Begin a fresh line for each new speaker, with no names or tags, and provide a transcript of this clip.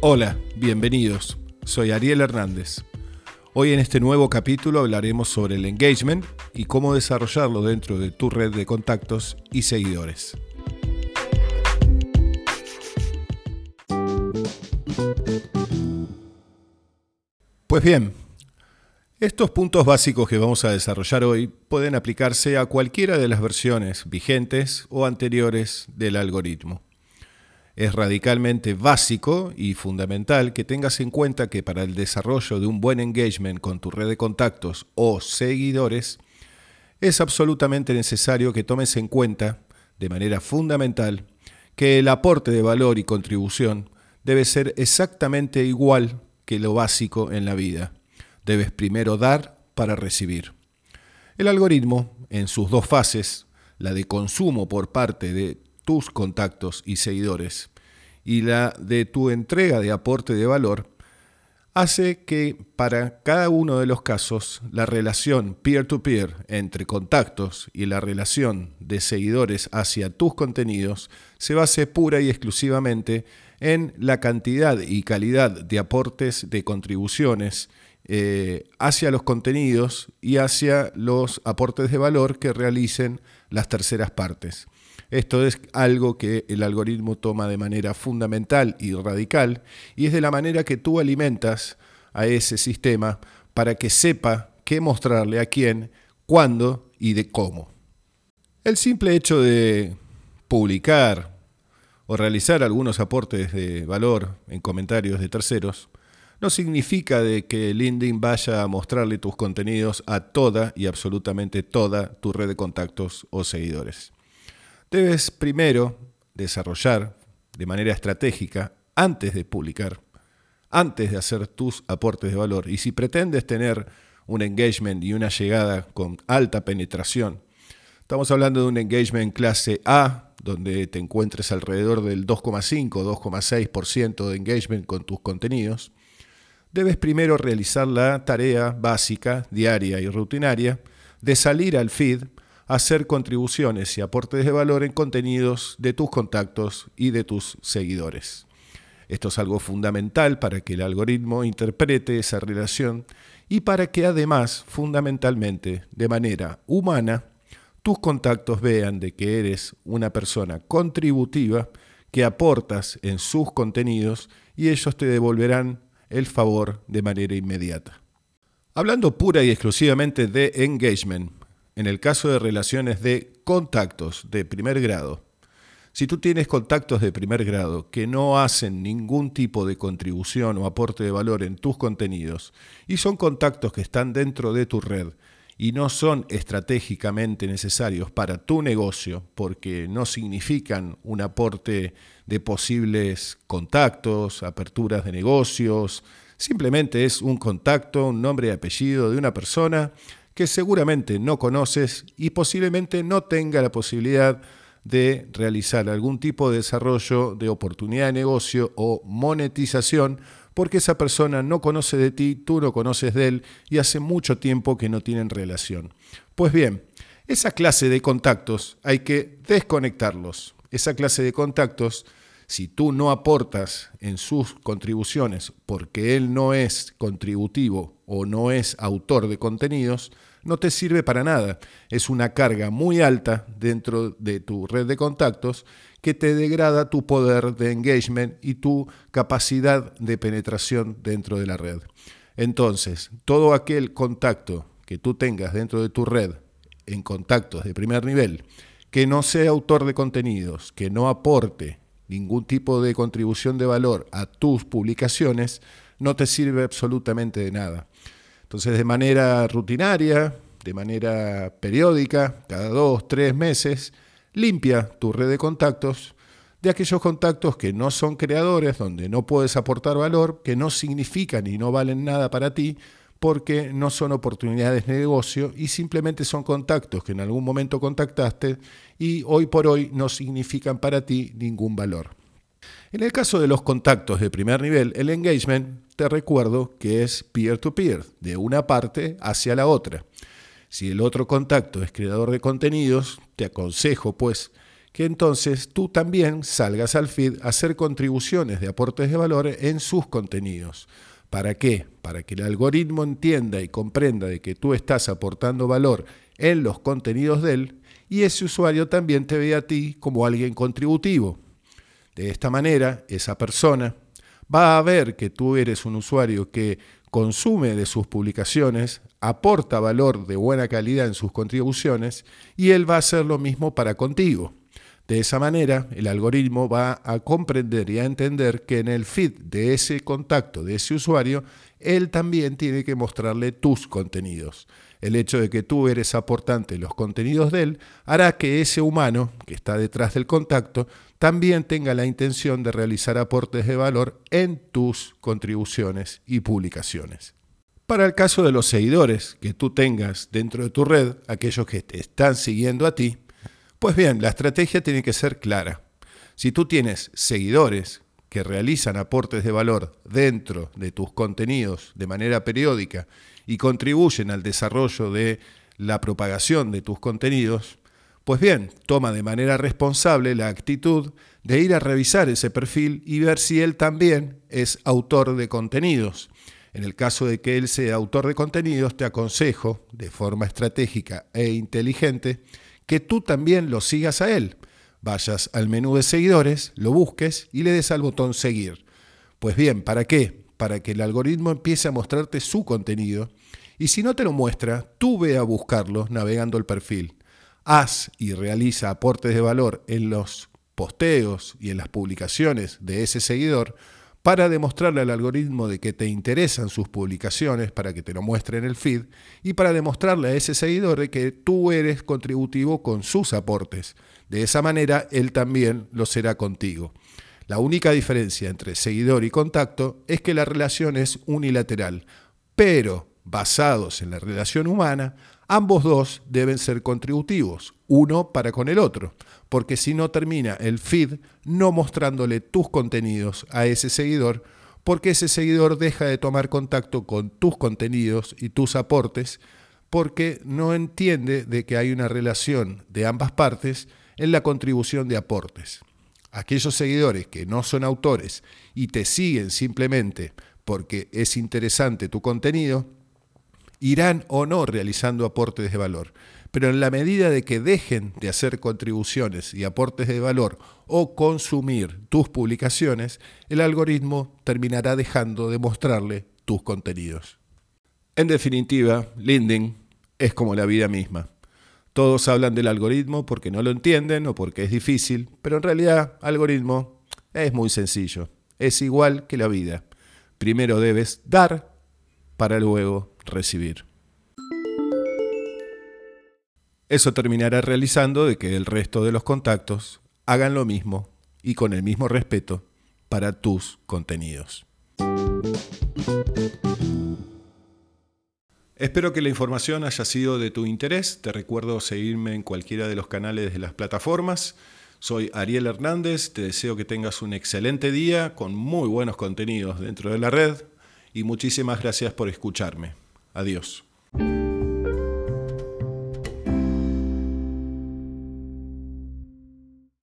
Hola, bienvenidos. Soy Ariel Hernández. Hoy en este nuevo capítulo hablaremos sobre el engagement y cómo desarrollarlo dentro de tu red de contactos y seguidores. Pues bien, estos puntos básicos que vamos a desarrollar hoy pueden aplicarse a cualquiera de las versiones vigentes o anteriores del algoritmo. Es radicalmente básico y fundamental que tengas en cuenta que para el desarrollo de un buen engagement con tu red de contactos o seguidores, es absolutamente necesario que tomes en cuenta, de manera fundamental, que el aporte de valor y contribución debe ser exactamente igual que lo básico en la vida. Debes primero dar para recibir. El algoritmo, en sus dos fases, la de consumo por parte de tus contactos y seguidores y la de tu entrega de aporte de valor, hace que para cada uno de los casos la relación peer-to-peer entre contactos y la relación de seguidores hacia tus contenidos se base pura y exclusivamente en la cantidad y calidad de aportes de contribuciones eh, hacia los contenidos y hacia los aportes de valor que realicen las terceras partes. Esto es algo que el algoritmo toma de manera fundamental y radical y es de la manera que tú alimentas a ese sistema para que sepa qué mostrarle a quién, cuándo y de cómo. El simple hecho de publicar o realizar algunos aportes de valor en comentarios de terceros no significa de que LinkedIn vaya a mostrarle tus contenidos a toda y absolutamente toda tu red de contactos o seguidores. Debes primero desarrollar de manera estratégica, antes de publicar, antes de hacer tus aportes de valor. Y si pretendes tener un engagement y una llegada con alta penetración, estamos hablando de un engagement clase A, donde te encuentres alrededor del 2,5, 2,6% de engagement con tus contenidos, debes primero realizar la tarea básica, diaria y rutinaria de salir al feed hacer contribuciones y aportes de valor en contenidos de tus contactos y de tus seguidores. Esto es algo fundamental para que el algoritmo interprete esa relación y para que además, fundamentalmente, de manera humana, tus contactos vean de que eres una persona contributiva, que aportas en sus contenidos y ellos te devolverán el favor de manera inmediata. Hablando pura y exclusivamente de engagement, en el caso de relaciones de contactos de primer grado, si tú tienes contactos de primer grado que no hacen ningún tipo de contribución o aporte de valor en tus contenidos y son contactos que están dentro de tu red y no son estratégicamente necesarios para tu negocio porque no significan un aporte de posibles contactos, aperturas de negocios, simplemente es un contacto, un nombre y apellido de una persona que seguramente no conoces y posiblemente no tenga la posibilidad de realizar algún tipo de desarrollo de oportunidad de negocio o monetización porque esa persona no conoce de ti, tú no conoces de él y hace mucho tiempo que no tienen relación. Pues bien, esa clase de contactos hay que desconectarlos. Esa clase de contactos, si tú no aportas en sus contribuciones porque él no es contributivo o no es autor de contenidos, no te sirve para nada. Es una carga muy alta dentro de tu red de contactos que te degrada tu poder de engagement y tu capacidad de penetración dentro de la red. Entonces, todo aquel contacto que tú tengas dentro de tu red en contactos de primer nivel, que no sea autor de contenidos, que no aporte ningún tipo de contribución de valor a tus publicaciones, no te sirve absolutamente de nada. Entonces, de manera rutinaria, de manera periódica, cada dos, tres meses, limpia tu red de contactos de aquellos contactos que no son creadores, donde no puedes aportar valor, que no significan y no valen nada para ti, porque no son oportunidades de negocio y simplemente son contactos que en algún momento contactaste y hoy por hoy no significan para ti ningún valor. En el caso de los contactos de primer nivel, el engagement, te recuerdo que es peer-to-peer, de una parte hacia la otra. Si el otro contacto es creador de contenidos, te aconsejo pues que entonces tú también salgas al feed a hacer contribuciones de aportes de valor en sus contenidos. ¿Para qué? Para que el algoritmo entienda y comprenda de que tú estás aportando valor en los contenidos de él y ese usuario también te ve a ti como alguien contributivo. De esta manera, esa persona va a ver que tú eres un usuario que consume de sus publicaciones, aporta valor de buena calidad en sus contribuciones y él va a hacer lo mismo para contigo. De esa manera, el algoritmo va a comprender y a entender que en el feed de ese contacto, de ese usuario, él también tiene que mostrarle tus contenidos. El hecho de que tú eres aportante en los contenidos de él hará que ese humano que está detrás del contacto también tenga la intención de realizar aportes de valor en tus contribuciones y publicaciones. Para el caso de los seguidores que tú tengas dentro de tu red, aquellos que te están siguiendo a ti, pues bien, la estrategia tiene que ser clara. Si tú tienes seguidores que realizan aportes de valor dentro de tus contenidos de manera periódica y contribuyen al desarrollo de la propagación de tus contenidos, pues bien, toma de manera responsable la actitud de ir a revisar ese perfil y ver si él también es autor de contenidos. En el caso de que él sea autor de contenidos, te aconsejo, de forma estratégica e inteligente, que tú también lo sigas a él. Vayas al menú de seguidores, lo busques y le des al botón seguir. Pues bien, ¿para qué? Para que el algoritmo empiece a mostrarte su contenido y si no te lo muestra, tú ve a buscarlo navegando el perfil. Haz y realiza aportes de valor en los posteos y en las publicaciones de ese seguidor para demostrarle al algoritmo de que te interesan sus publicaciones, para que te lo muestre en el feed, y para demostrarle a ese seguidor de que tú eres contributivo con sus aportes. De esa manera, él también lo será contigo. La única diferencia entre seguidor y contacto es que la relación es unilateral, pero basados en la relación humana, ambos dos deben ser contributivos, uno para con el otro porque si no termina el feed no mostrándole tus contenidos a ese seguidor, porque ese seguidor deja de tomar contacto con tus contenidos y tus aportes, porque no entiende de que hay una relación de ambas partes en la contribución de aportes. Aquellos seguidores que no son autores y te siguen simplemente porque es interesante tu contenido, irán o no realizando aportes de valor pero en la medida de que dejen de hacer contribuciones y aportes de valor o consumir tus publicaciones, el algoritmo terminará dejando de mostrarle tus contenidos. En definitiva, LinkedIn es como la vida misma. Todos hablan del algoritmo porque no lo entienden o porque es difícil, pero en realidad algoritmo es muy sencillo. Es igual que la vida. Primero debes dar para luego recibir. Eso terminará realizando de que el resto de los contactos hagan lo mismo y con el mismo respeto para tus contenidos. Espero que la información haya sido de tu interés. Te recuerdo seguirme en cualquiera de los canales de las plataformas. Soy Ariel Hernández, te deseo que tengas un excelente día con muy buenos contenidos dentro de la red y muchísimas gracias por escucharme. Adiós.